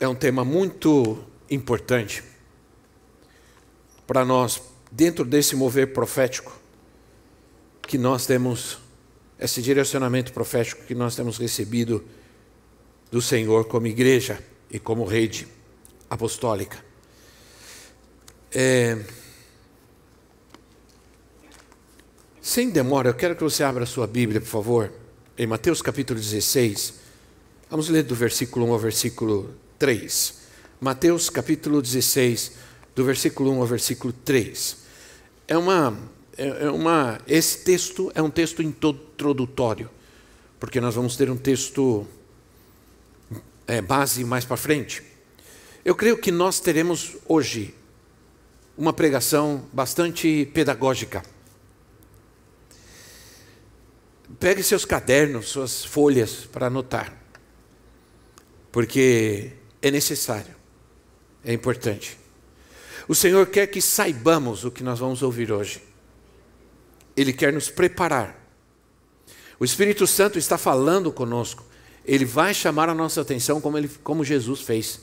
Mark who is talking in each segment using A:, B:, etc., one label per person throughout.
A: é um tema muito importante para nós, dentro desse mover profético, que nós temos, esse direcionamento profético que nós temos recebido do Senhor como igreja e como rede apostólica. É... Sem demora, eu quero que você abra a sua Bíblia, por favor, em Mateus capítulo 16. Vamos ler do versículo 1 ao versículo 3. Mateus capítulo 16, do versículo 1 ao versículo 3. É uma, é, é uma, esse texto é um texto introdutório, porque nós vamos ter um texto é, base mais para frente. Eu creio que nós teremos hoje uma pregação bastante pedagógica. Pegue seus cadernos, suas folhas para anotar, porque é necessário, é importante. O Senhor quer que saibamos o que nós vamos ouvir hoje. Ele quer nos preparar. O Espírito Santo está falando conosco. Ele vai chamar a nossa atenção como, ele, como Jesus fez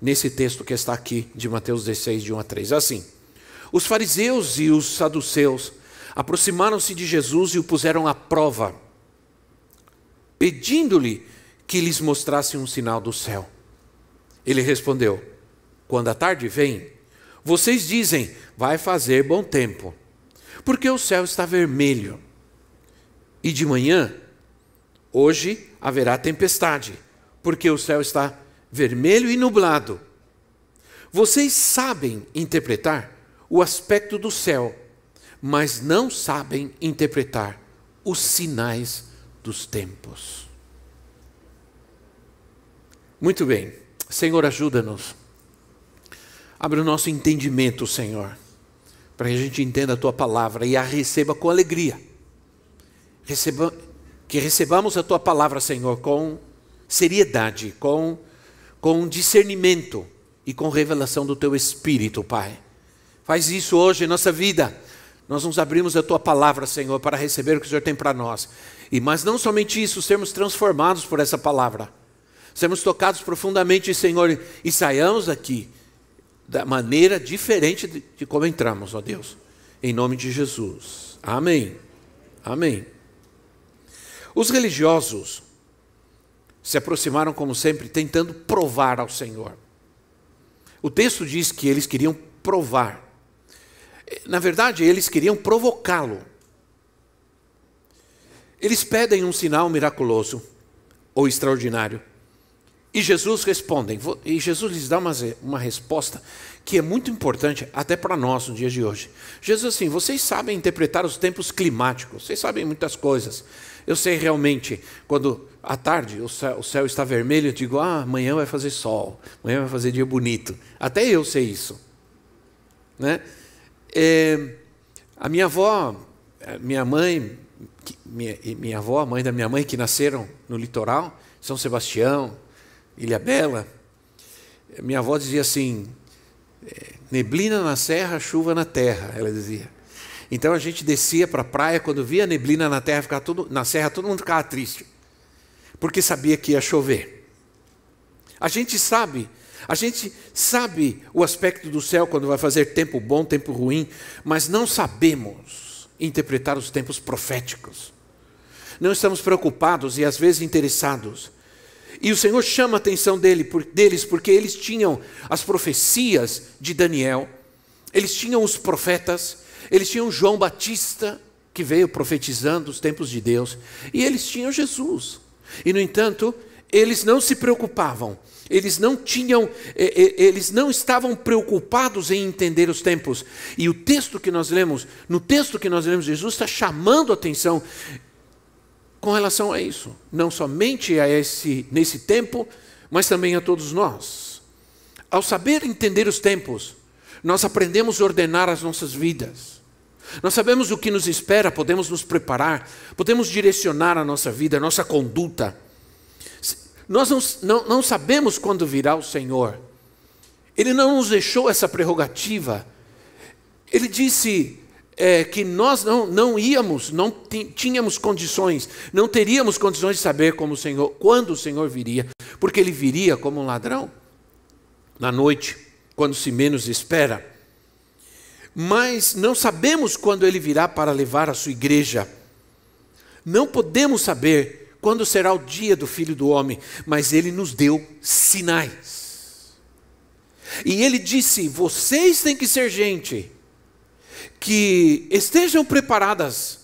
A: nesse texto que está aqui de Mateus 16, de 1 a 3. Assim, os fariseus e os saduceus aproximaram-se de Jesus e o puseram à prova, pedindo-lhe que lhes mostrasse um sinal do céu. Ele respondeu: Quando a tarde vem, vocês dizem, vai fazer bom tempo, porque o céu está vermelho. E de manhã, hoje haverá tempestade, porque o céu está vermelho e nublado. Vocês sabem interpretar o aspecto do céu, mas não sabem interpretar os sinais dos tempos. Muito bem. Senhor, ajuda-nos. Abre o nosso entendimento, Senhor, para que a gente entenda a tua palavra e a receba com alegria. Receba, que recebamos a tua palavra, Senhor, com seriedade, com, com discernimento e com revelação do teu espírito, Pai. Faz isso hoje em nossa vida. Nós nos abrimos a tua palavra, Senhor, para receber o que o Senhor tem para nós. E mas não somente isso, sermos transformados por essa palavra sermos tocados profundamente, Senhor, e saiamos daqui da maneira diferente de, de como entramos, ó Deus. Em nome de Jesus. Amém. Amém. Os religiosos se aproximaram, como sempre, tentando provar ao Senhor. O texto diz que eles queriam provar. Na verdade, eles queriam provocá-lo. Eles pedem um sinal miraculoso ou extraordinário. E Jesus responde, e Jesus lhes dá uma, uma resposta que é muito importante até para nós no dia de hoje. Jesus assim, vocês sabem interpretar os tempos climáticos, vocês sabem muitas coisas. Eu sei realmente, quando à tarde o céu, o céu está vermelho, eu digo, ah, amanhã vai fazer sol, amanhã vai fazer dia bonito. Até eu sei isso. Né? É, a minha avó, minha mãe, minha, minha avó, a mãe da minha mãe, que nasceram no litoral, São Sebastião, Ilha Bela, minha avó dizia assim: é, neblina na serra, chuva na terra, ela dizia. Então a gente descia para a praia, quando via neblina na terra, ficava tudo, na serra, todo mundo ficava triste, porque sabia que ia chover. A gente sabe, a gente sabe o aspecto do céu quando vai fazer tempo bom, tempo ruim, mas não sabemos interpretar os tempos proféticos. Não estamos preocupados e às vezes interessados e o Senhor chama a atenção dele, por, deles porque eles tinham as profecias de Daniel, eles tinham os profetas, eles tinham João Batista, que veio profetizando os tempos de Deus, e eles tinham Jesus. E, no entanto, eles não se preocupavam, eles não tinham, eles não estavam preocupados em entender os tempos. E o texto que nós lemos, no texto que nós lemos, Jesus está chamando a atenção com relação a isso. Não somente a esse, nesse tempo, mas também a todos nós. Ao saber entender os tempos, nós aprendemos a ordenar as nossas vidas. Nós sabemos o que nos espera, podemos nos preparar, podemos direcionar a nossa vida, a nossa conduta. Nós não, não, não sabemos quando virá o Senhor. Ele não nos deixou essa prerrogativa. Ele disse é, que nós não, não íamos, não tínhamos condições, não teríamos condições de saber como o Senhor, quando o Senhor viria, porque ele viria como um ladrão na noite, quando se menos espera. Mas não sabemos quando ele virá para levar a sua igreja. Não podemos saber quando será o dia do Filho do Homem, mas ele nos deu sinais. E ele disse: vocês têm que ser gente que estejam preparadas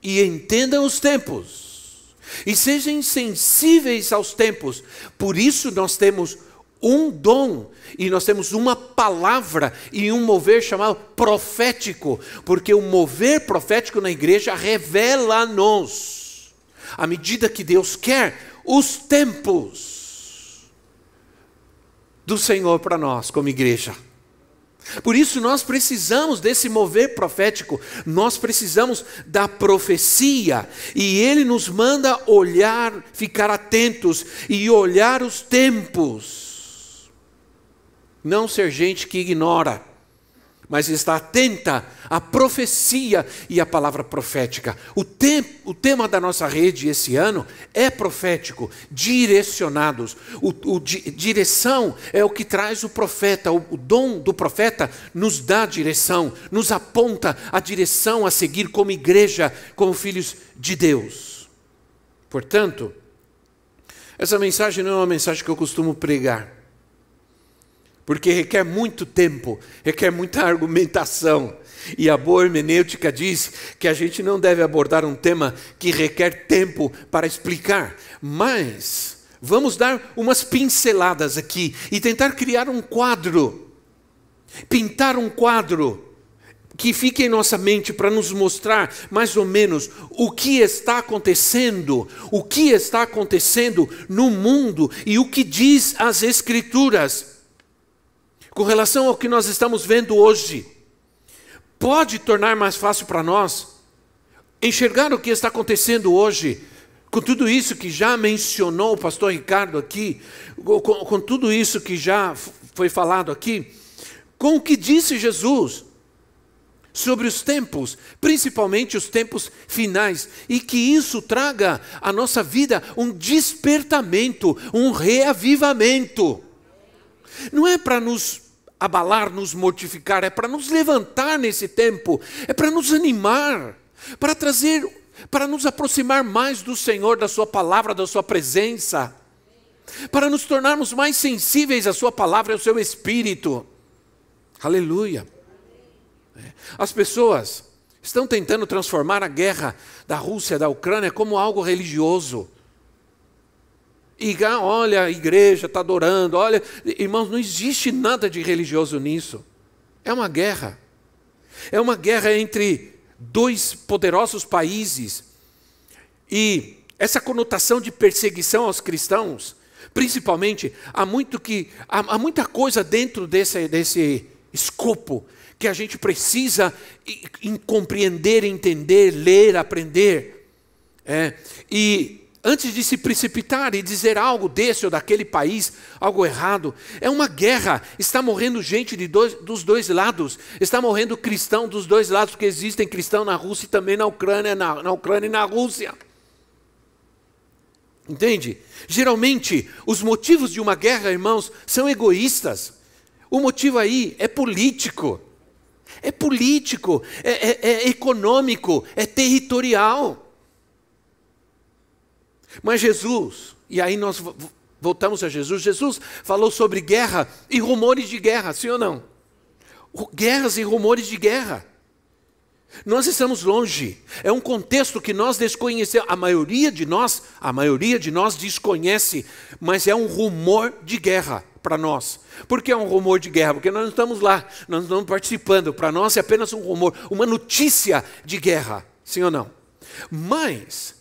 A: e entendam os tempos, e sejam sensíveis aos tempos. Por isso nós temos um dom e nós temos uma palavra e um mover chamado profético, porque o mover profético na igreja revela-nos, à medida que Deus quer, os tempos do Senhor para nós como igreja. Por isso nós precisamos desse mover profético, nós precisamos da profecia, e ele nos manda olhar, ficar atentos e olhar os tempos. Não ser gente que ignora mas está atenta à profecia e à palavra profética. O, tem, o tema da nossa rede esse ano é profético, direcionados. O, o di, direção é o que traz o profeta, o, o dom do profeta nos dá direção, nos aponta a direção a seguir como igreja, como filhos de Deus. Portanto, essa mensagem não é uma mensagem que eu costumo pregar porque requer muito tempo, requer muita argumentação. E a boa hermenêutica diz que a gente não deve abordar um tema que requer tempo para explicar, mas vamos dar umas pinceladas aqui e tentar criar um quadro, pintar um quadro que fique em nossa mente para nos mostrar mais ou menos o que está acontecendo, o que está acontecendo no mundo e o que diz as Escrituras com relação ao que nós estamos vendo hoje, pode tornar mais fácil para nós enxergar o que está acontecendo hoje, com tudo isso que já mencionou o pastor Ricardo aqui, com, com tudo isso que já foi falado aqui, com o que disse Jesus sobre os tempos, principalmente os tempos finais, e que isso traga à nossa vida um despertamento, um reavivamento. Não é para nos abalar, nos mortificar, é para nos levantar nesse tempo, é para nos animar, para trazer, para nos aproximar mais do Senhor, da Sua palavra, da Sua presença, para nos tornarmos mais sensíveis à Sua palavra e ao Seu Espírito. Aleluia. As pessoas estão tentando transformar a guerra da Rússia, da Ucrânia, como algo religioso. E ah, olha, a igreja está adorando, olha, irmãos, não existe nada de religioso nisso. É uma guerra. É uma guerra entre dois poderosos países. E essa conotação de perseguição aos cristãos, principalmente, há, muito que, há, há muita coisa dentro desse, desse escopo que a gente precisa compreender, entender, ler, aprender. É, e antes de se precipitar e dizer algo desse ou daquele país, algo errado. É uma guerra. Está morrendo gente dois, dos dois lados. Está morrendo cristão dos dois lados, porque existem cristãos na Rússia e também na Ucrânia, na, na Ucrânia e na Rússia. Entende? Geralmente, os motivos de uma guerra, irmãos, são egoístas. O motivo aí é político. É político, é, é, é econômico, é territorial. Mas Jesus, e aí nós voltamos a Jesus, Jesus falou sobre guerra e rumores de guerra, sim ou não? Guerras e rumores de guerra. Nós estamos longe. É um contexto que nós desconhecemos. A maioria de nós, a maioria de nós desconhece, mas é um rumor de guerra para nós. Por que é um rumor de guerra? Porque nós não estamos lá, nós não estamos participando. Para nós é apenas um rumor, uma notícia de guerra, sim ou não? Mas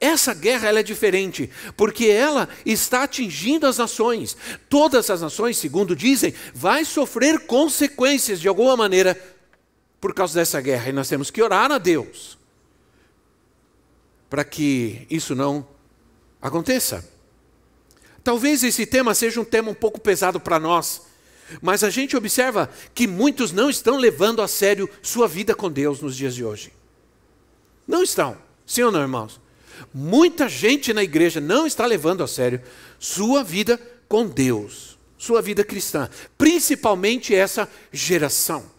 A: Essa guerra ela é diferente, porque ela está atingindo as nações. Todas as nações, segundo dizem, vai sofrer consequências de alguma maneira por causa dessa guerra. E nós temos que orar a Deus para que isso não aconteça. Talvez esse tema seja um tema um pouco pesado para nós, mas a gente observa que muitos não estão levando a sério sua vida com Deus nos dias de hoje. Não estão, sim ou não, irmãos? Muita gente na igreja não está levando a sério sua vida com Deus, sua vida cristã, principalmente essa geração.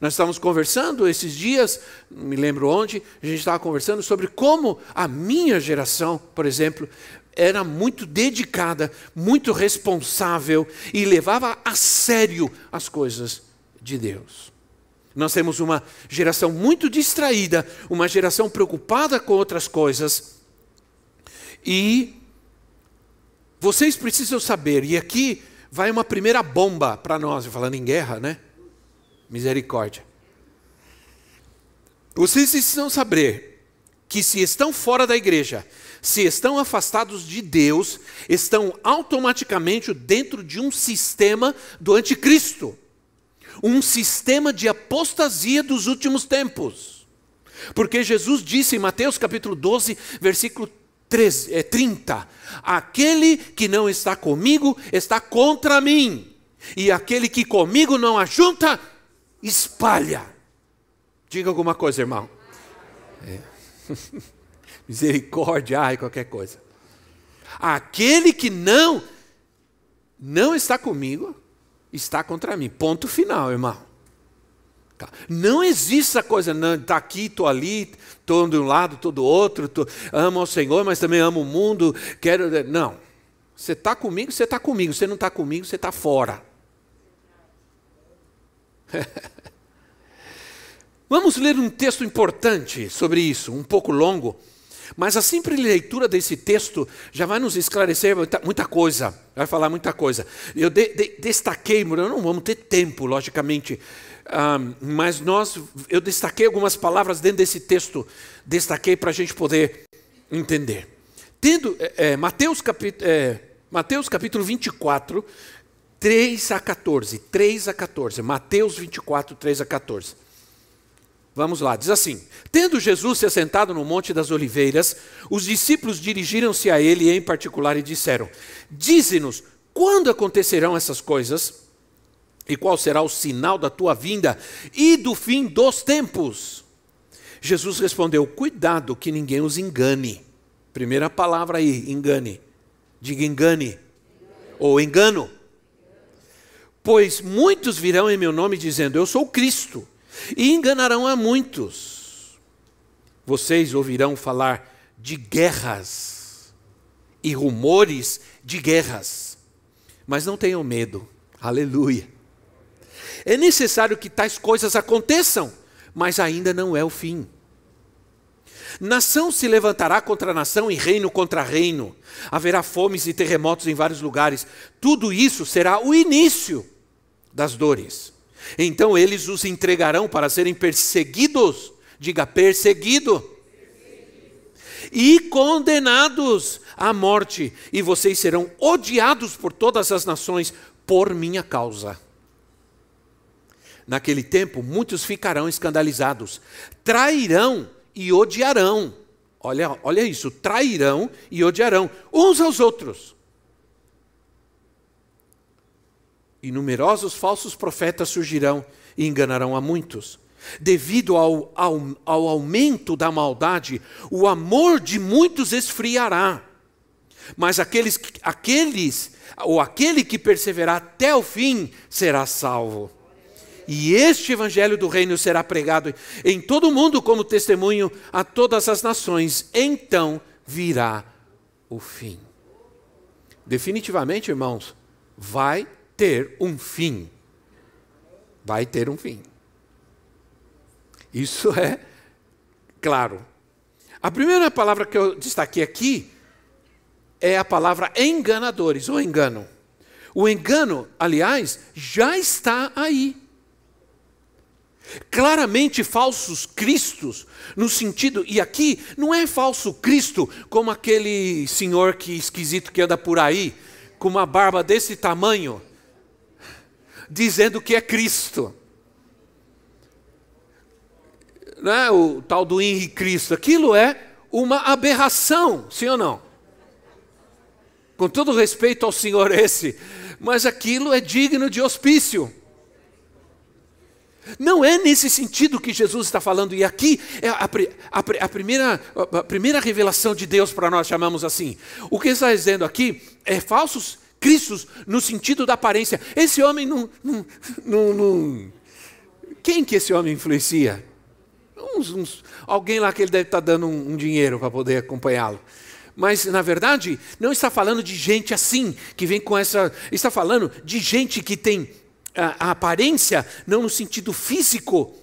A: Nós estávamos conversando esses dias, não me lembro onde, a gente estava conversando sobre como a minha geração, por exemplo, era muito dedicada, muito responsável e levava a sério as coisas de Deus. Nós temos uma geração muito distraída, uma geração preocupada com outras coisas. E vocês precisam saber, e aqui vai uma primeira bomba para nós, falando em guerra, né? Misericórdia. Vocês precisam saber que se estão fora da igreja, se estão afastados de Deus, estão automaticamente dentro de um sistema do anticristo um sistema de apostasia dos últimos tempos. Porque Jesus disse em Mateus capítulo 12, versículo 13, é, 30: Aquele que não está comigo está contra mim, e aquele que comigo não ajunta, espalha. Diga alguma coisa, irmão. É. Misericórdia, ai, qualquer coisa. Aquele que não não está comigo, está contra mim. Ponto final, irmão. Tá. Não existe essa coisa, não, está aqui, estou ali, estou de um lado, estou do outro, tô, amo ao Senhor, mas também amo o mundo, quero. Não. Você está comigo, você está comigo. Você não está comigo, você está fora. Vamos ler um texto importante sobre isso, um pouco longo. Mas a simples leitura desse texto já vai nos esclarecer muita, muita coisa, vai falar muita coisa. Eu de, de, destaquei, não vamos ter tempo, logicamente, um, mas nós, eu destaquei algumas palavras dentro desse texto, destaquei para a gente poder entender. Tendo é, Mateus, capítulo, é, Mateus capítulo 24, 3 a 14, 3 a 14, Mateus 24, 3 a 14. Vamos lá, diz assim: Tendo Jesus se assentado no Monte das Oliveiras, os discípulos dirigiram-se a ele em particular e disseram: Dize-nos, quando acontecerão essas coisas? E qual será o sinal da tua vinda e do fim dos tempos? Jesus respondeu: Cuidado que ninguém os engane. Primeira palavra aí, engane. Diga engane. Ou engano. Pois muitos virão em meu nome dizendo: Eu sou Cristo e enganarão a muitos. Vocês ouvirão falar de guerras e rumores de guerras, mas não tenham medo, aleluia. É necessário que tais coisas aconteçam, mas ainda não é o fim. Nação se levantará contra nação e reino contra reino. Haverá fomes e terremotos em vários lugares. Tudo isso será o início das dores. Então eles os entregarão para serem perseguidos, diga perseguido, e condenados à morte, e vocês serão odiados por todas as nações por minha causa. Naquele tempo, muitos ficarão escandalizados, trairão e odiarão. Olha, olha isso, trairão e odiarão uns aos outros. E numerosos falsos profetas surgirão e enganarão a muitos. Devido ao, ao, ao aumento da maldade, o amor de muitos esfriará. Mas aqueles, aqueles ou aquele que perseverar até o fim será salvo. E este evangelho do reino será pregado em todo o mundo como testemunho a todas as nações. Então virá o fim. Definitivamente, irmãos, vai ter um fim. Vai ter um fim. Isso é claro. A primeira palavra que eu destaquei aqui é a palavra enganadores, ou engano. O engano, aliás, já está aí. Claramente falsos cristos, no sentido, e aqui não é falso Cristo como aquele senhor que esquisito que anda por aí, com uma barba desse tamanho, dizendo que é Cristo. Não é o tal do Henrique Cristo, aquilo é uma aberração, sim ou não? Com todo respeito ao senhor esse, mas aquilo é digno de hospício. Não é nesse sentido que Jesus está falando, e aqui é a, a, a, primeira, a primeira revelação de Deus para nós, chamamos assim. O que está dizendo aqui é falsos cristos no sentido da aparência. Esse homem não. não, não, não quem que esse homem influencia? Uns, uns, alguém lá que ele deve estar dando um, um dinheiro para poder acompanhá-lo. Mas, na verdade, não está falando de gente assim, que vem com essa. Está falando de gente que tem a, a aparência, não no sentido físico,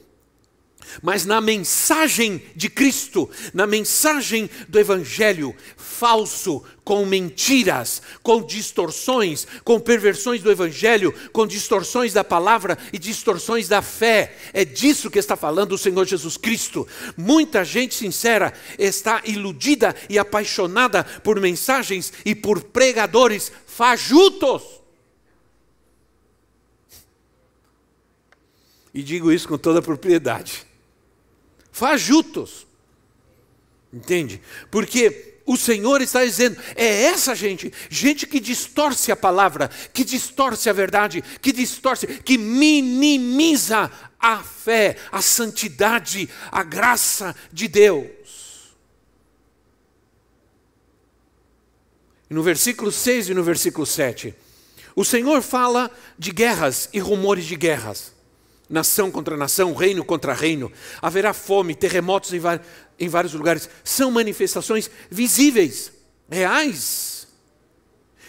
A: mas na mensagem de Cristo, na mensagem do Evangelho, falso, com mentiras, com distorções, com perversões do Evangelho, com distorções da palavra e distorções da fé. É disso que está falando o Senhor Jesus Cristo. Muita gente sincera está iludida e apaixonada por mensagens e por pregadores fajutos. E digo isso com toda propriedade. Fajutos. Entende? Porque o Senhor está dizendo, é essa gente, gente que distorce a palavra, que distorce a verdade, que distorce, que minimiza a fé, a santidade, a graça de Deus. E no versículo 6 e no versículo 7, o Senhor fala de guerras e rumores de guerras nação contra nação, reino contra reino. Haverá fome, terremotos em, em vários lugares. São manifestações visíveis, reais,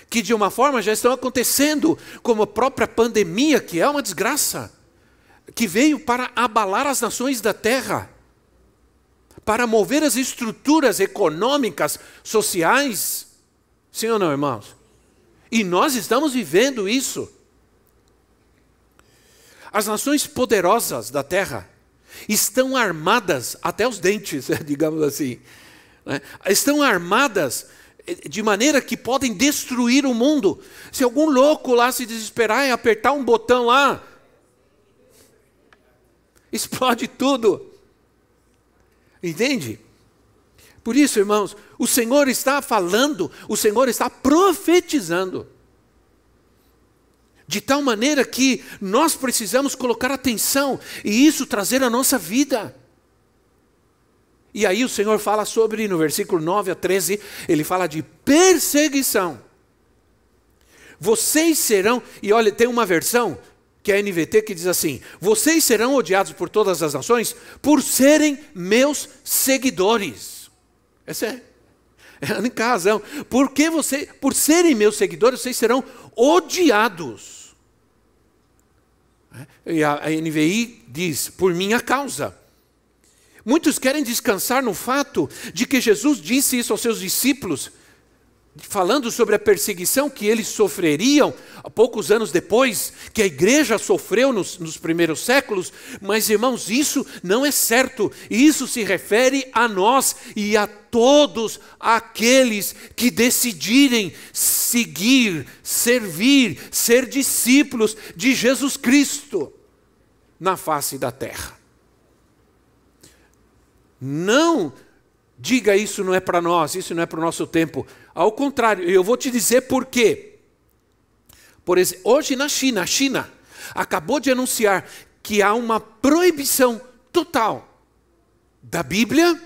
A: que de uma forma já estão acontecendo, como a própria pandemia, que é uma desgraça, que veio para abalar as nações da terra, para mover as estruturas econômicas, sociais. Sim ou não, irmãos? E nós estamos vivendo isso. As nações poderosas da terra estão armadas até os dentes, digamos assim. Né? Estão armadas eh, de maneira que podem destruir o mundo. Se algum louco lá se desesperar e apertar um botão lá, explode tudo. Entende? Por isso, irmãos, o Senhor está falando, o Senhor está profetizando de tal maneira que nós precisamos colocar atenção e isso trazer a nossa vida. E aí o Senhor fala sobre, no versículo 9 a 13, ele fala de perseguição. Vocês serão, e olha, tem uma versão que é a NVT que diz assim: Vocês serão odiados por todas as nações por serem meus seguidores. Essa é, é a única razão. Porque você, por serem meus seguidores, vocês serão odiados. E a NVI diz: por minha causa. Muitos querem descansar no fato de que Jesus disse isso aos seus discípulos, falando sobre a perseguição que eles sofreriam poucos anos depois, que a igreja sofreu nos, nos, primeiros séculos, mas irmãos, isso não é certo, isso se refere a nós e a todos aqueles que decidirem seguir, servir, ser discípulos de Jesus Cristo na face da terra. Não diga isso não é para nós, isso não é para o nosso tempo. Ao contrário, eu vou te dizer por quê. Por exemplo, hoje na China, a China acabou de anunciar que há uma proibição total da Bíblia,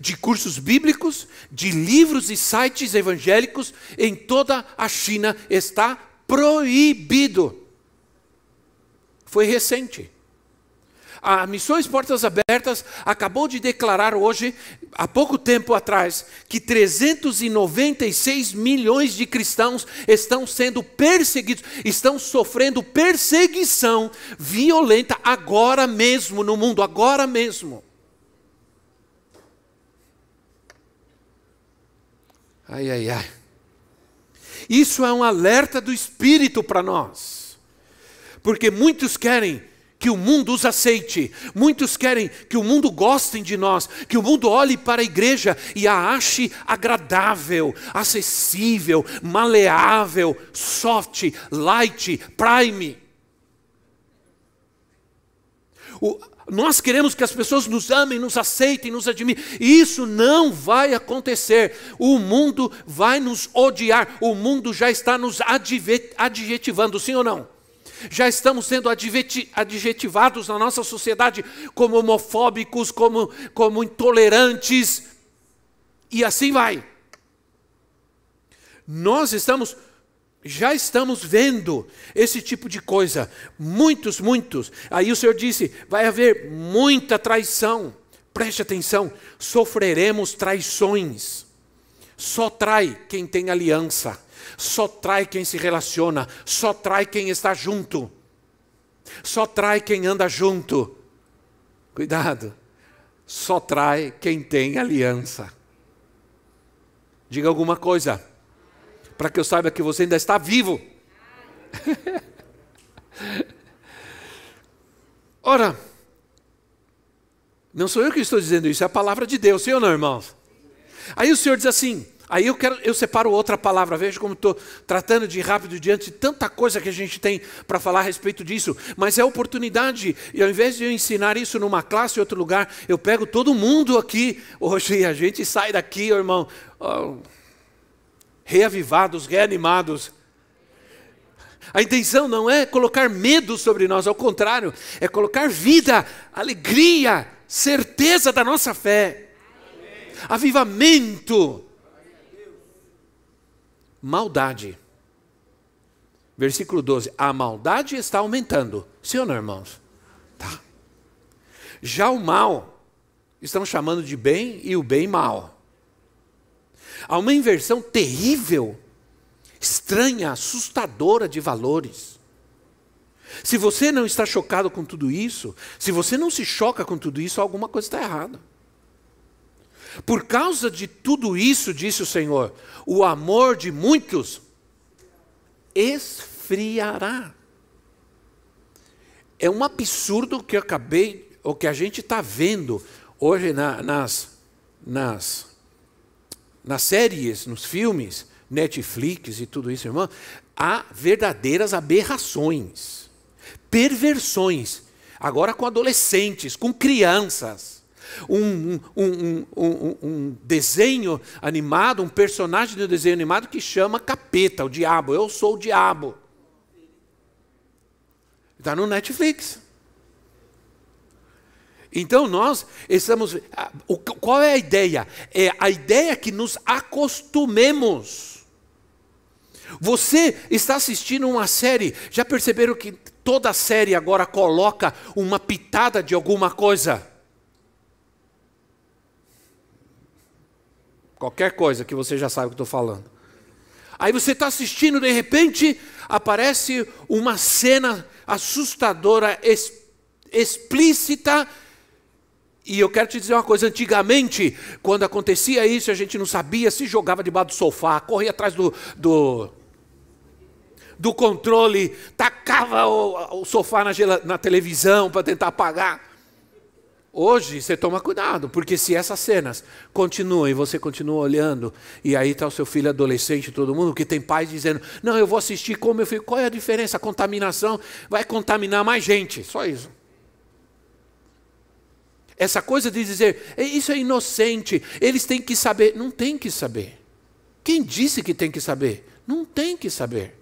A: de cursos bíblicos, de livros e sites evangélicos em toda a China está proibido. Foi recente. A Missões Portas Abertas acabou de declarar hoje, há pouco tempo atrás, que 396 milhões de cristãos estão sendo perseguidos, estão sofrendo perseguição violenta agora mesmo no mundo, agora mesmo. Ai, ai, ai. Isso é um alerta do Espírito para nós. Porque muitos querem que o mundo os aceite. Muitos querem que o mundo gostem de nós, que o mundo olhe para a igreja e a ache agradável, acessível, maleável, soft, light, prime. O, nós queremos que as pessoas nos amem, nos aceitem, nos admirem. Isso não vai acontecer. O mundo vai nos odiar. O mundo já está nos adjetivando, sim ou não? Já estamos sendo adjetivados na nossa sociedade como homofóbicos, como, como intolerantes, e assim vai. Nós estamos, já estamos vendo esse tipo de coisa, muitos, muitos. Aí o Senhor disse: vai haver muita traição, preste atenção, sofreremos traições. Só trai quem tem aliança. Só trai quem se relaciona, só trai quem está junto, só trai quem anda junto. Cuidado, só trai quem tem aliança. Diga alguma coisa, para que eu saiba que você ainda está vivo. Ora, não sou eu que estou dizendo isso, é a palavra de Deus, sim ou não, irmãos? Aí o Senhor diz assim: Aí eu quero, eu separo outra palavra, veja como estou tratando de rápido diante de tanta coisa que a gente tem para falar a respeito disso, mas é oportunidade, e ao invés de eu ensinar isso numa classe em outro lugar, eu pego todo mundo aqui hoje a gente sai daqui, irmão, oh, reavivados, reanimados. A intenção não é colocar medo sobre nós, ao contrário, é colocar vida, alegria, certeza da nossa fé, avivamento maldade. Versículo 12: A maldade está aumentando. Sim ou não, irmãos? Tá. Já o mal, estão chamando de bem e o bem mal. Há uma inversão terrível, estranha, assustadora de valores. Se você não está chocado com tudo isso, se você não se choca com tudo isso, alguma coisa está errada. Por causa de tudo isso, disse o Senhor, o amor de muitos esfriará. É um absurdo que eu acabei, o que a gente está vendo hoje na, nas, nas, nas séries, nos filmes, Netflix e tudo isso, irmão. Há verdadeiras aberrações, perversões, agora com adolescentes, com crianças um, um, um, um, desenho animado, um personagem de um desenho animado que chama Capeta, o diabo. Eu sou o diabo. Está no Netflix. Então nós estamos. Qual é a ideia? É a ideia que nos acostumemos. Você está assistindo uma série, já perceberam que toda série agora coloca uma pitada de alguma coisa? Qualquer coisa que você já sabe o que estou falando. Aí você está assistindo, de repente aparece uma cena assustadora, es, explícita. E eu quero te dizer uma coisa: antigamente, quando acontecia isso, a gente não sabia, se jogava debaixo do sofá, corria atrás do, do, do controle, tacava o, o sofá na, na televisão para tentar apagar. Hoje você toma cuidado, porque se essas cenas continuam e você continua olhando, e aí está o seu filho adolescente, todo mundo, que tem pais dizendo: Não, eu vou assistir com meu filho. Qual é a diferença? A contaminação vai contaminar mais gente, só isso. Essa coisa de dizer, isso é inocente, eles têm que saber. Não tem que saber. Quem disse que tem que saber? Não tem que saber.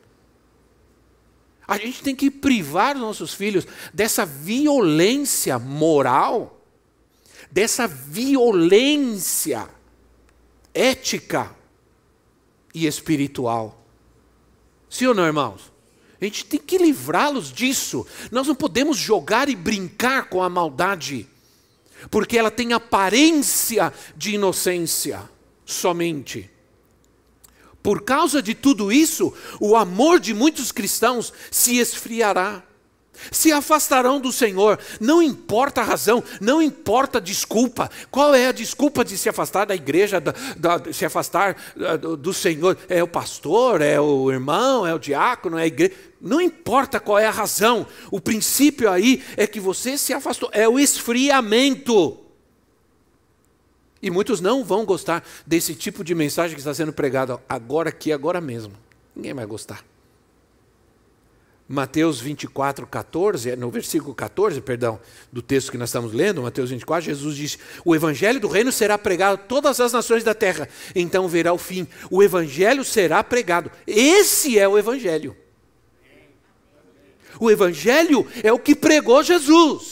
A: A gente tem que privar os nossos filhos dessa violência moral dessa violência ética e espiritual. Sim ou não, irmãos? A gente tem que livrá-los disso. Nós não podemos jogar e brincar com a maldade, porque ela tem aparência de inocência somente. Por causa de tudo isso, o amor de muitos cristãos se esfriará. Se afastarão do Senhor, não importa a razão, não importa a desculpa. Qual é a desculpa de se afastar da igreja, da, da, se afastar do, do Senhor? É o pastor, é o irmão, é o diácono, é a igreja. Não importa qual é a razão, o princípio aí é que você se afastou, é o esfriamento. E muitos não vão gostar desse tipo de mensagem que está sendo pregado agora aqui, agora mesmo. Ninguém vai gostar. Mateus 24, 14, no versículo 14, perdão, do texto que nós estamos lendo, Mateus 24, Jesus disse: O evangelho do reino será pregado a todas as nações da terra, então verá o fim. O evangelho será pregado. Esse é o evangelho. O evangelho é o que pregou Jesus.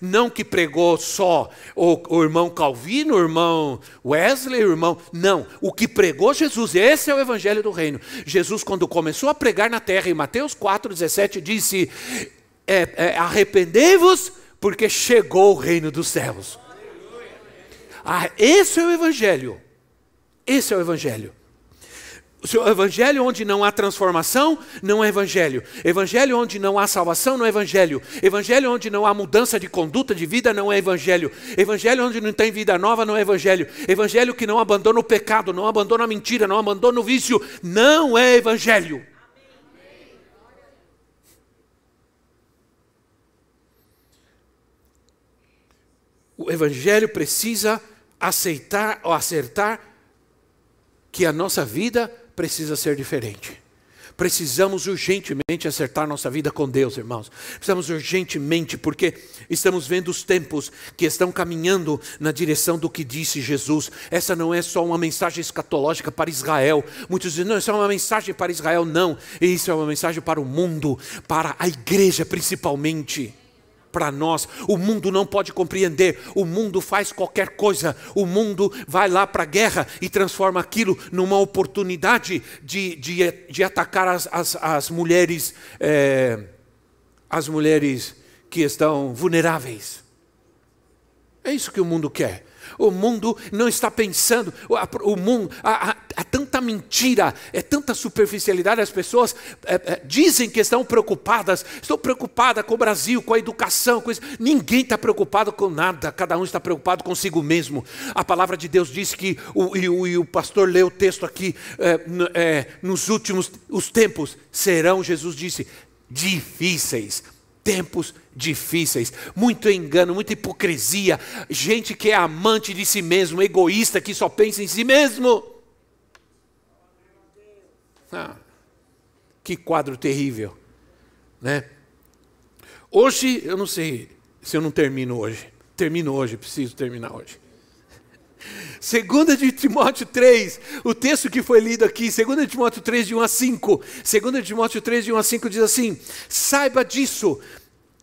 A: Não que pregou só o, o, irmão Calvino, o irmão Wesley, o irmão. Não, o que pregou Jesus, esse é o evangelho do reino. Jesus, quando começou a pregar na terra, em Mateus 4,17, disse: é, é, Arrependei-vos, porque chegou o reino dos céus. Ah, esse é o evangelho. Esse é o evangelho. O evangelho onde não há transformação, não é evangelho. Evangelho onde não há salvação, não é evangelho. Evangelho onde não há mudança de conduta de vida, não é evangelho. Evangelho onde não tem vida nova, não é evangelho. Evangelho que não abandona o pecado, não abandona a mentira, não abandona o vício, não é evangelho. O evangelho precisa aceitar ou acertar que a nossa vida precisa ser diferente. Precisamos urgentemente acertar nossa vida com Deus, irmãos. Precisamos urgentemente, porque estamos vendo os tempos que estão caminhando na direção do que disse Jesus. Essa não é só uma mensagem escatológica para Israel. Muitos dizem, não, isso é uma mensagem para Israel. Não, isso é uma mensagem para o mundo, para a igreja principalmente para nós. O mundo não pode compreender. O mundo faz qualquer coisa. O mundo vai lá para a guerra e transforma aquilo numa oportunidade de, de, de atacar as, as, as mulheres, é, as mulheres que estão vulneráveis. É isso que o mundo quer. O mundo não está pensando, o mundo, há, há, há tanta mentira, é tanta superficialidade, as pessoas é, é, dizem que estão preocupadas, estou preocupada com o Brasil, com a educação, com isso. Ninguém está preocupado com nada, cada um está preocupado consigo mesmo. A palavra de Deus diz que, o, e, o, e o pastor leu o texto aqui, é, é nos últimos os tempos serão, Jesus disse, difíceis tempos difíceis, muito engano, muita hipocrisia, gente que é amante de si mesmo, egoísta, que só pensa em si mesmo. Ah, que quadro terrível, né? Hoje, eu não sei se eu não termino hoje. Termino hoje, preciso terminar hoje. Segunda de Timóteo 3, o texto que foi lido aqui, segunda de Timóteo 3, de 1 a 5. Segunda de Timóteo 3, de 1 a 5 diz assim: Saiba disso,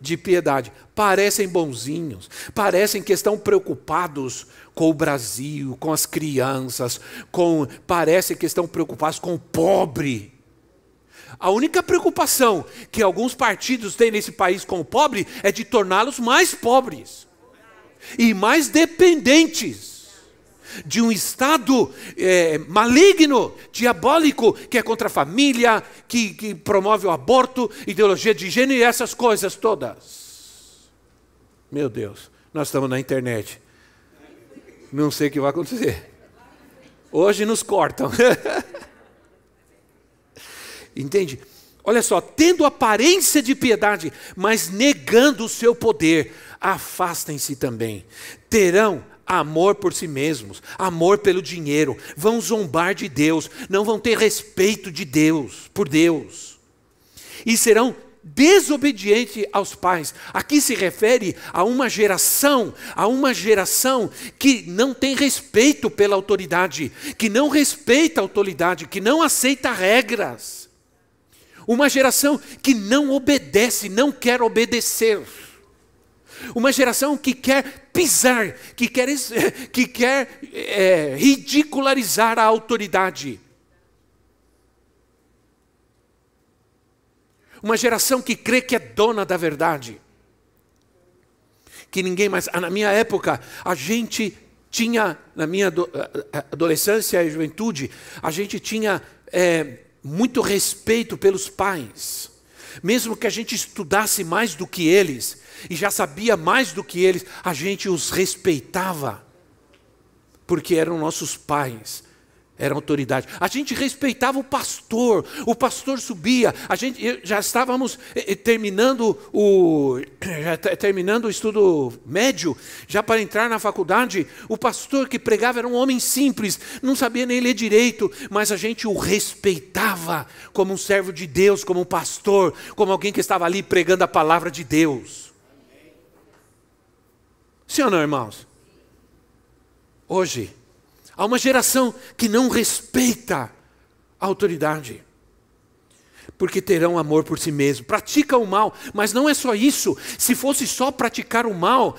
A: de piedade. Parecem bonzinhos, parecem que estão preocupados com o Brasil, com as crianças, com parecem que estão preocupados com o pobre. A única preocupação que alguns partidos têm nesse país com o pobre é de torná-los mais pobres e mais dependentes de um Estado é, maligno, diabólico, que é contra a família, que, que promove o aborto, ideologia de gênero e essas coisas todas. Meu Deus, nós estamos na internet. Não sei o que vai acontecer. Hoje nos cortam. Entende? Olha só, tendo aparência de piedade, mas negando o seu poder, afastem-se também. Terão amor por si mesmos, amor pelo dinheiro, vão zombar de Deus, não vão ter respeito de Deus, por Deus. E serão desobedientes aos pais. Aqui se refere a uma geração, a uma geração que não tem respeito pela autoridade, que não respeita a autoridade, que não aceita regras Uma geração que não obedece, não quer obedecer. Uma geração que quer pisar, que quer, que quer é, ridicularizar a autoridade. Uma geração que crê que é dona da verdade. Que ninguém mais. Ah, na minha época, a gente tinha, na minha adolescência e juventude, a gente tinha é, muito respeito pelos pais. Mesmo que a gente estudasse mais do que eles e já sabia mais do que eles, a gente os respeitava, porque eram nossos pais era autoridade. A gente respeitava o pastor, o pastor subia, a gente já estávamos eh, eh, terminando o terminando o estudo médio, já para entrar na faculdade, o pastor que pregava era um homem simples, não sabia nem ler direito, mas a gente o respeitava como um servo de Deus, como um pastor, como alguém que estava ali pregando a palavra de Deus. Sim ou não, irmãos? Hoje, Há uma geração que não respeita a autoridade. Porque terão amor por si mesmo, pratica o mal, mas não é só isso. Se fosse só praticar o mal,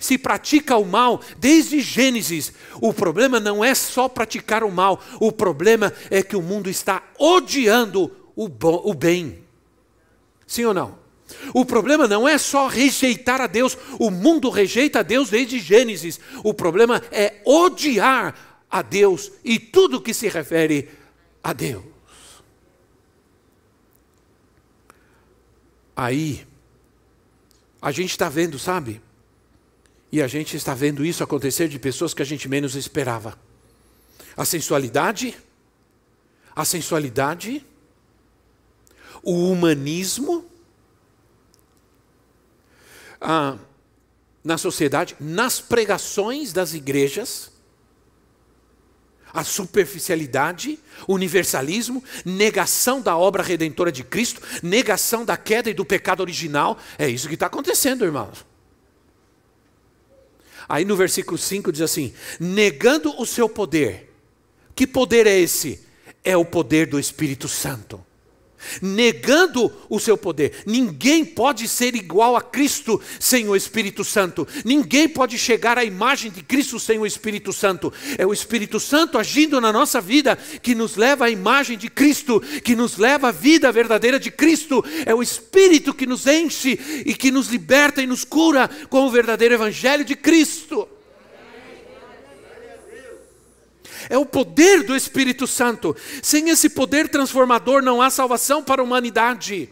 A: se pratica o mal desde Gênesis, o problema não é só praticar o mal, o problema é que o mundo está odiando o, o bem. Sim ou não? O problema não é só rejeitar a Deus, o mundo rejeita a Deus desde Gênesis. O problema é odiar a Deus e tudo que se refere a Deus. Aí, a gente está vendo, sabe? E a gente está vendo isso acontecer de pessoas que a gente menos esperava. A sensualidade, a sensualidade, o humanismo, ah, na sociedade, nas pregações das igrejas, a superficialidade, universalismo, negação da obra redentora de Cristo, negação da queda e do pecado original. É isso que está acontecendo, irmãos. Aí no versículo 5 diz assim: negando o seu poder. Que poder é esse? É o poder do Espírito Santo negando o seu poder. Ninguém pode ser igual a Cristo sem o Espírito Santo. Ninguém pode chegar à imagem de Cristo sem o Espírito Santo. É o Espírito Santo agindo na nossa vida que nos leva à imagem de Cristo, que nos leva à vida verdadeira de Cristo. É o Espírito que nos enche e que nos liberta e nos cura com o verdadeiro Evangelho de Cristo. É o poder do Espírito Santo. Sem esse poder transformador não há salvação para a humanidade.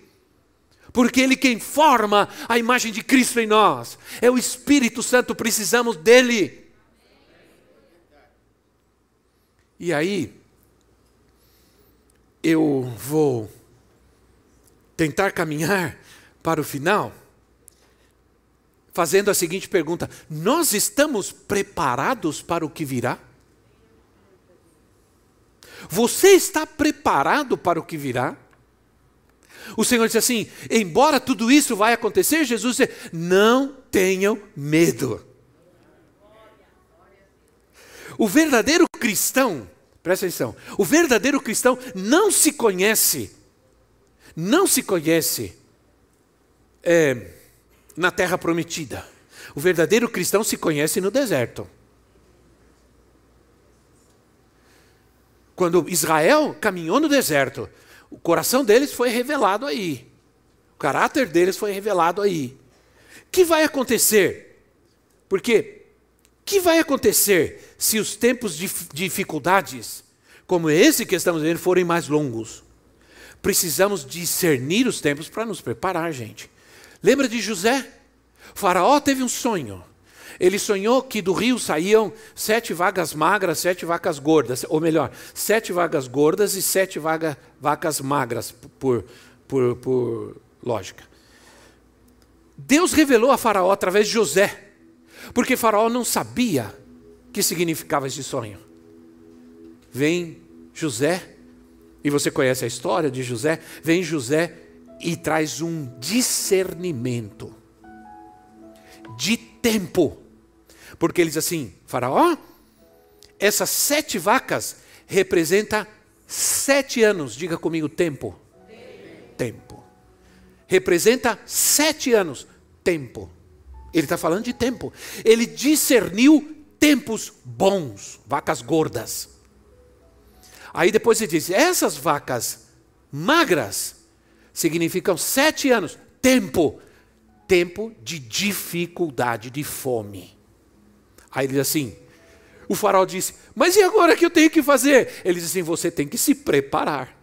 A: Porque Ele quem forma a imagem de Cristo em nós. É o Espírito Santo, precisamos dele. E aí, eu vou tentar caminhar para o final, fazendo a seguinte pergunta: Nós estamos preparados para o que virá? Você está preparado para o que virá? O Senhor disse assim: embora tudo isso vai acontecer, Jesus disse: não tenham medo. O verdadeiro cristão, presta atenção, o verdadeiro cristão não se conhece, não se conhece é, na terra prometida. O verdadeiro cristão se conhece no deserto. Quando Israel caminhou no deserto, o coração deles foi revelado aí. O caráter deles foi revelado aí. O que vai acontecer? Porque o que vai acontecer se os tempos de dificuldades, como esse que estamos vendo, forem mais longos? Precisamos discernir os tempos para nos preparar, gente. Lembra de José? O faraó teve um sonho. Ele sonhou que do rio saíam sete vagas magras, sete vacas gordas, ou melhor, sete vagas gordas e sete vaga, vacas magras, por, por, por lógica. Deus revelou a Faraó através de José, porque Faraó não sabia o que significava esse sonho. Vem José, e você conhece a história de José, vem José e traz um discernimento de tempo porque ele diz assim: Faraó, essas sete vacas representam sete anos, diga comigo, tempo. tempo. Representa sete anos, tempo. Ele está falando de tempo. Ele discerniu tempos bons, vacas gordas. Aí depois ele diz: essas vacas magras significam sete anos, tempo, tempo de dificuldade, de fome. Aí ele diz assim: o farol disse, mas e agora que eu tenho que fazer? Ele diz assim: você tem que se preparar.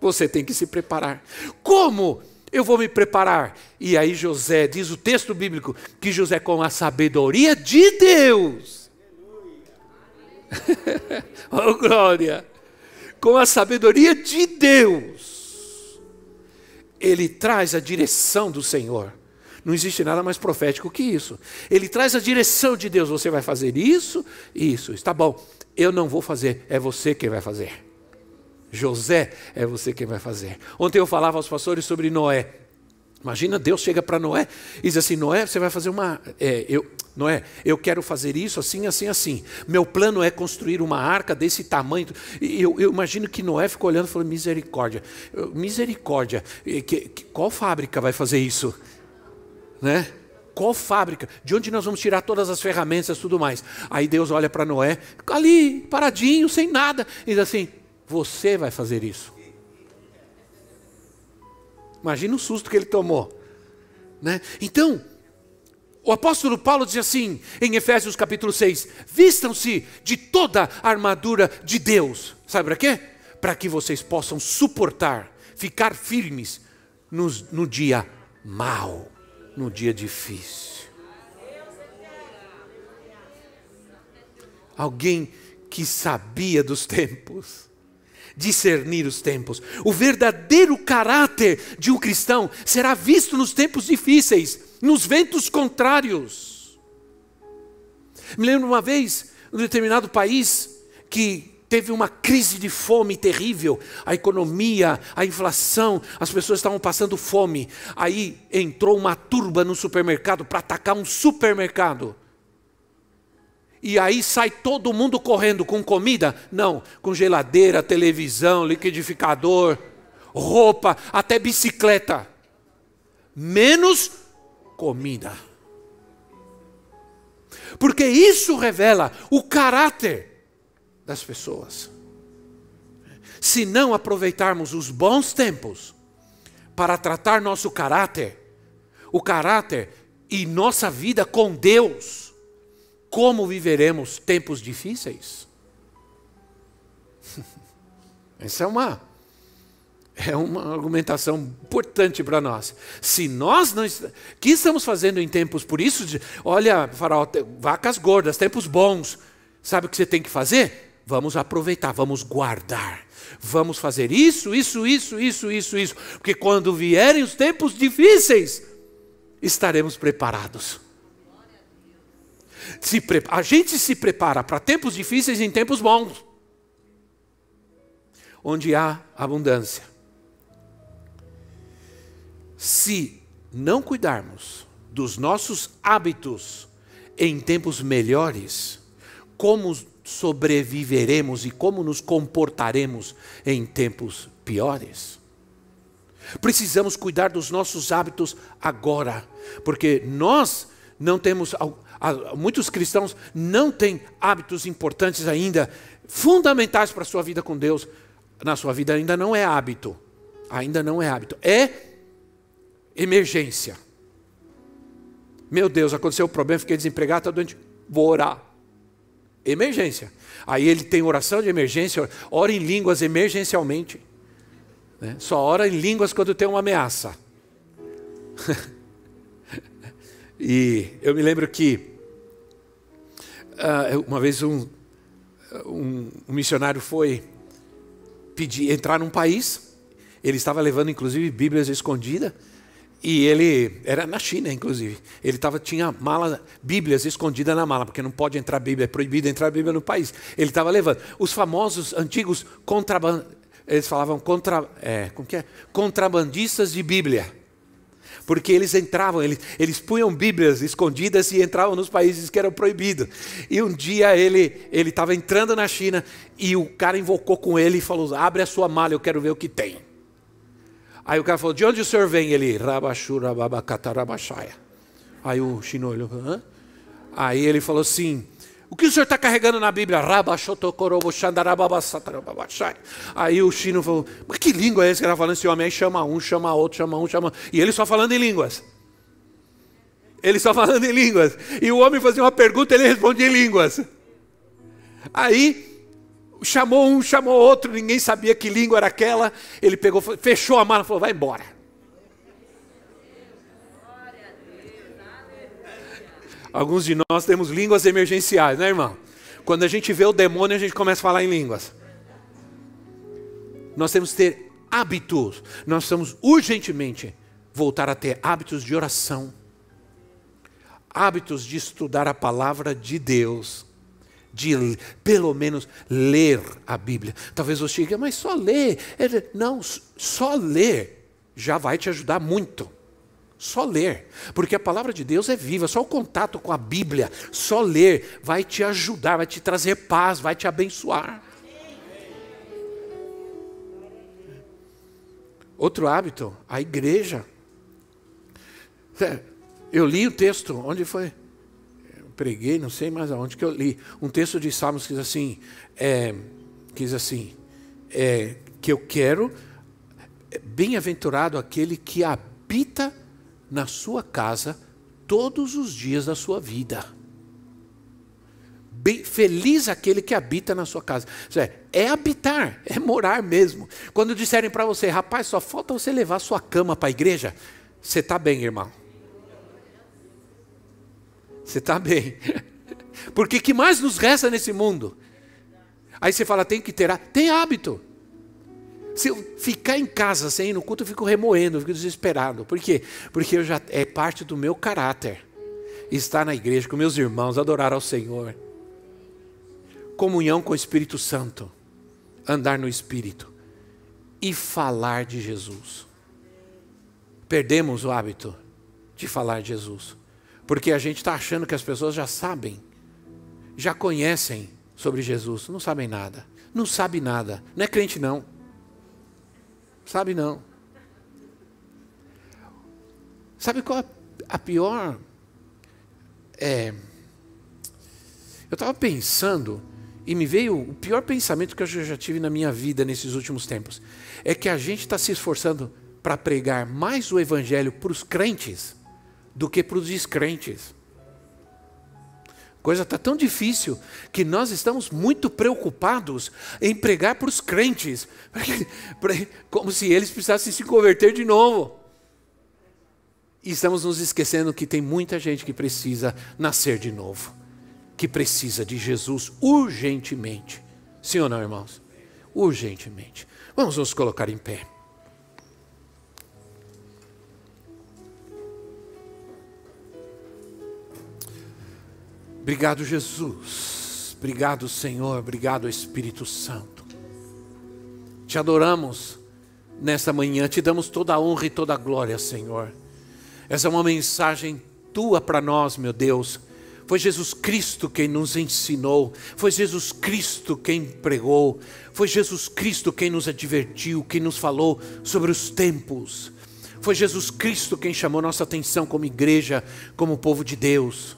A: Você tem que se preparar. Como? eu vou me preparar. E aí José, diz o texto bíblico, que José, com a sabedoria de Deus, oh glória, com a sabedoria de Deus, ele traz a direção do Senhor. Não existe nada mais profético que isso. Ele traz a direção de Deus. Você vai fazer isso, isso. Está bom. Eu não vou fazer, é você quem vai fazer. José, é você quem vai fazer. Ontem eu falava aos pastores sobre Noé. Imagina, Deus chega para Noé e diz assim: Noé, você vai fazer uma. É, eu, Noé, eu quero fazer isso assim, assim, assim. Meu plano é construir uma arca desse tamanho. E eu, eu imagino que Noé ficou olhando e falou: misericórdia, misericórdia. Que, que, qual fábrica vai fazer isso? Né? Qual fábrica? De onde nós vamos tirar todas as ferramentas tudo mais? Aí Deus olha para Noé, ali, paradinho, sem nada, e diz assim: você vai fazer isso. Imagina o susto que ele tomou. Né? Então, o apóstolo Paulo diz assim, em Efésios capítulo 6: Vistam-se de toda a armadura de Deus. Sabe para quê? Para que vocês possam suportar, ficar firmes no, no dia mau, no dia difícil. Alguém que sabia dos tempos discernir os tempos. O verdadeiro caráter de um cristão será visto nos tempos difíceis, nos ventos contrários. Me lembro uma vez, em um determinado país, que teve uma crise de fome terrível, a economia, a inflação, as pessoas estavam passando fome. Aí entrou uma turba no supermercado para atacar um supermercado e aí sai todo mundo correndo com comida? Não, com geladeira, televisão, liquidificador, roupa, até bicicleta. Menos comida. Porque isso revela o caráter das pessoas. Se não aproveitarmos os bons tempos para tratar nosso caráter, o caráter e nossa vida com Deus, como viveremos tempos difíceis? Essa é uma é uma argumentação importante para nós. Se nós não que estamos fazendo em tempos por isso, de, olha, farol, vacas gordas, tempos bons. Sabe o que você tem que fazer? Vamos aproveitar, vamos guardar. Vamos fazer isso, isso, isso, isso, isso, isso, porque quando vierem os tempos difíceis, estaremos preparados. Se a gente se prepara para tempos difíceis em tempos bons, onde há abundância. Se não cuidarmos dos nossos hábitos em tempos melhores, como sobreviveremos e como nos comportaremos em tempos piores? Precisamos cuidar dos nossos hábitos agora, porque nós não temos muitos cristãos não têm hábitos importantes ainda, fundamentais para a sua vida com Deus. Na sua vida ainda não é hábito. Ainda não é hábito. É emergência. Meu Deus, aconteceu um problema, fiquei desempregado, está doente. Vou orar. Emergência. Aí ele tem oração de emergência, ora em línguas emergencialmente. Né? Só ora em línguas quando tem uma ameaça. E eu me lembro que uh, uma vez um, um, um, missionário foi pedir entrar num país. Ele estava levando inclusive Bíblias escondidas. E ele era na China, inclusive. Ele tava, tinha mala, Bíblias escondidas na mala, porque não pode entrar Bíblia, é proibido entrar Bíblia no país. Ele estava levando. Os famosos antigos contrabandistas, eles falavam contra, é, como que é? contrabandistas de Bíblia porque eles entravam, eles, eles punham Bíblias escondidas e entravam nos países que eram proibidos. E um dia ele estava entrando na China e o cara invocou com ele e falou: abre a sua mala, eu quero ver o que tem. Aí o cara falou: De onde o senhor vem? Ele, Rabashura Babacatarabashaya. Aí o Chino olhou: Hã? Aí ele falou assim: o que o senhor está carregando na Bíblia? Aí o Chino falou, mas que língua é essa que está falando? Esse homem aí chama um, chama outro, chama um, chama E ele só falando em línguas. Ele só falando em línguas. E o homem fazia uma pergunta, ele respondia em línguas. Aí chamou um, chamou outro, ninguém sabia que língua era aquela. Ele pegou, fechou a mala e falou: vai embora. Alguns de nós temos línguas emergenciais, né, irmão? Quando a gente vê o demônio, a gente começa a falar em línguas. Nós temos que ter hábitos. Nós precisamos urgentemente voltar a ter hábitos de oração, hábitos de estudar a palavra de Deus, de pelo menos ler a Bíblia. Talvez você diga, mas só ler. Não, só ler já vai te ajudar muito. Só ler, porque a palavra de Deus é viva, só o contato com a Bíblia, só ler vai te ajudar, vai te trazer paz, vai te abençoar. Outro hábito, a igreja. É, eu li o texto, onde foi? Preguei, não sei mais aonde que eu li. Um texto de Salmos que diz assim, é, que diz assim, é, que eu quero, bem-aventurado aquele que habita na sua casa todos os dias da sua vida. Bem, feliz aquele que habita na sua casa. É, é habitar, é morar mesmo. Quando disserem para você, rapaz, só falta você levar sua cama para a igreja, você está bem, irmão. Você está bem. Porque que mais nos resta nesse mundo? Aí você fala, tem que ter, tem hábito. Se eu ficar em casa sem ir no culto, eu fico remoendo, eu fico desesperado. Por quê? Porque eu já, é parte do meu caráter. Estar na igreja com meus irmãos, adorar ao Senhor. Comunhão com o Espírito Santo. Andar no Espírito. E falar de Jesus. Perdemos o hábito de falar de Jesus. Porque a gente está achando que as pessoas já sabem, já conhecem sobre Jesus. Não sabem nada. Não sabe nada. Não é crente, não. Sabe não. Sabe qual a pior? É, eu estava pensando e me veio o pior pensamento que eu já tive na minha vida nesses últimos tempos. É que a gente está se esforçando para pregar mais o evangelho para os crentes do que para os descrentes coisa está tão difícil que nós estamos muito preocupados em pregar para os crentes, como se eles precisassem se converter de novo. E estamos nos esquecendo que tem muita gente que precisa nascer de novo, que precisa de Jesus urgentemente. Sim ou não, irmãos? Urgentemente. Vamos nos colocar em pé. Obrigado, Jesus. Obrigado, Senhor. Obrigado, Espírito Santo. Te adoramos nessa manhã, te damos toda a honra e toda a glória, Senhor. Essa é uma mensagem tua para nós, meu Deus. Foi Jesus Cristo quem nos ensinou, foi Jesus Cristo quem pregou, foi Jesus Cristo quem nos advertiu, quem nos falou sobre os tempos. Foi Jesus Cristo quem chamou nossa atenção como igreja, como povo de Deus.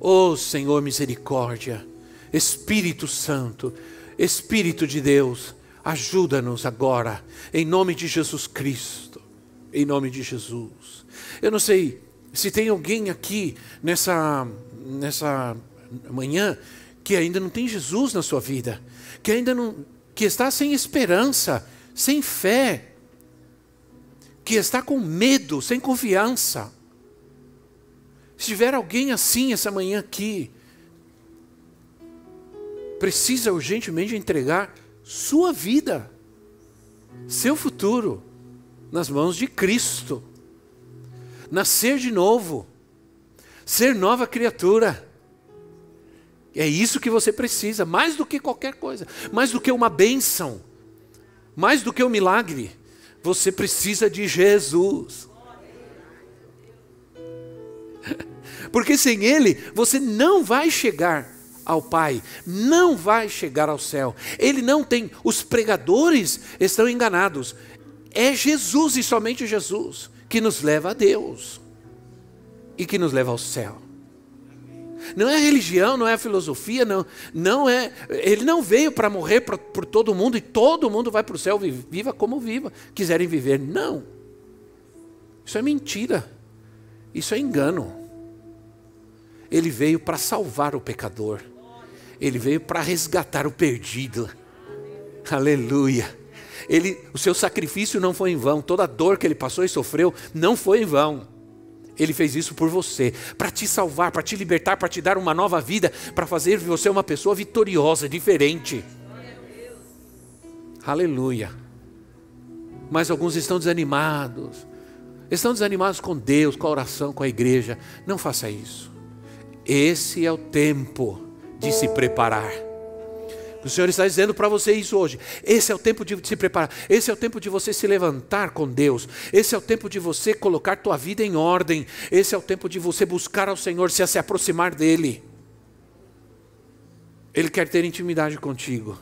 A: Oh Senhor misericórdia, Espírito Santo, Espírito de Deus, ajuda-nos agora, em nome de Jesus Cristo, em nome de Jesus. Eu não sei se tem alguém aqui nessa, nessa manhã que ainda não tem Jesus na sua vida, que ainda não, que está sem esperança, sem fé, que está com medo, sem confiança. Se tiver alguém assim essa manhã aqui, precisa urgentemente entregar sua vida, seu futuro, nas mãos de Cristo. Nascer de novo, ser nova criatura. É isso que você precisa, mais do que qualquer coisa, mais do que uma bênção, mais do que um milagre. Você precisa de Jesus. Porque sem Ele você não vai chegar ao Pai, não vai chegar ao céu. Ele não tem. Os pregadores estão enganados. É Jesus e somente Jesus que nos leva a Deus e que nos leva ao céu. Não é religião, não é filosofia, não, não é. Ele não veio para morrer por, por todo mundo e todo mundo vai para o céu, viva como viva, quiserem viver. Não. Isso é mentira. Isso é engano. Ele veio para salvar o pecador. Ele veio para resgatar o perdido. Aleluia. Ele, o seu sacrifício não foi em vão. Toda a dor que ele passou e sofreu não foi em vão. Ele fez isso por você, para te salvar, para te libertar, para te dar uma nova vida, para fazer você uma pessoa vitoriosa, diferente. Aleluia. Mas alguns estão desanimados. Estão desanimados com Deus, com a oração, com a igreja. Não faça isso. Esse é o tempo de se preparar. O Senhor está dizendo para você isso hoje. Esse é o tempo de se preparar. Esse é o tempo de você se levantar com Deus. Esse é o tempo de você colocar tua vida em ordem. Esse é o tempo de você buscar ao Senhor, se, se aproximar dele. Ele quer ter intimidade contigo.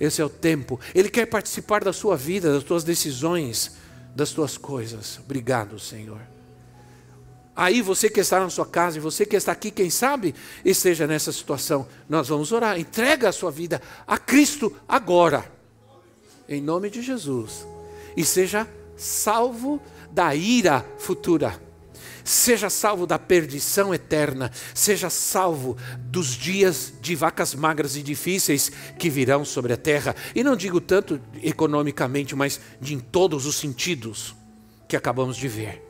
A: Esse é o tempo. Ele quer participar da sua vida, das tuas decisões, das tuas coisas. Obrigado, Senhor. Aí você que está na sua casa e você que está aqui, quem sabe, esteja nessa situação. Nós vamos orar. Entrega a sua vida a Cristo agora. Em nome de Jesus. E seja salvo da ira futura. Seja salvo da perdição eterna. Seja salvo dos dias de vacas magras e difíceis que virão sobre a terra. E não digo tanto economicamente, mas de em todos os sentidos que acabamos de ver.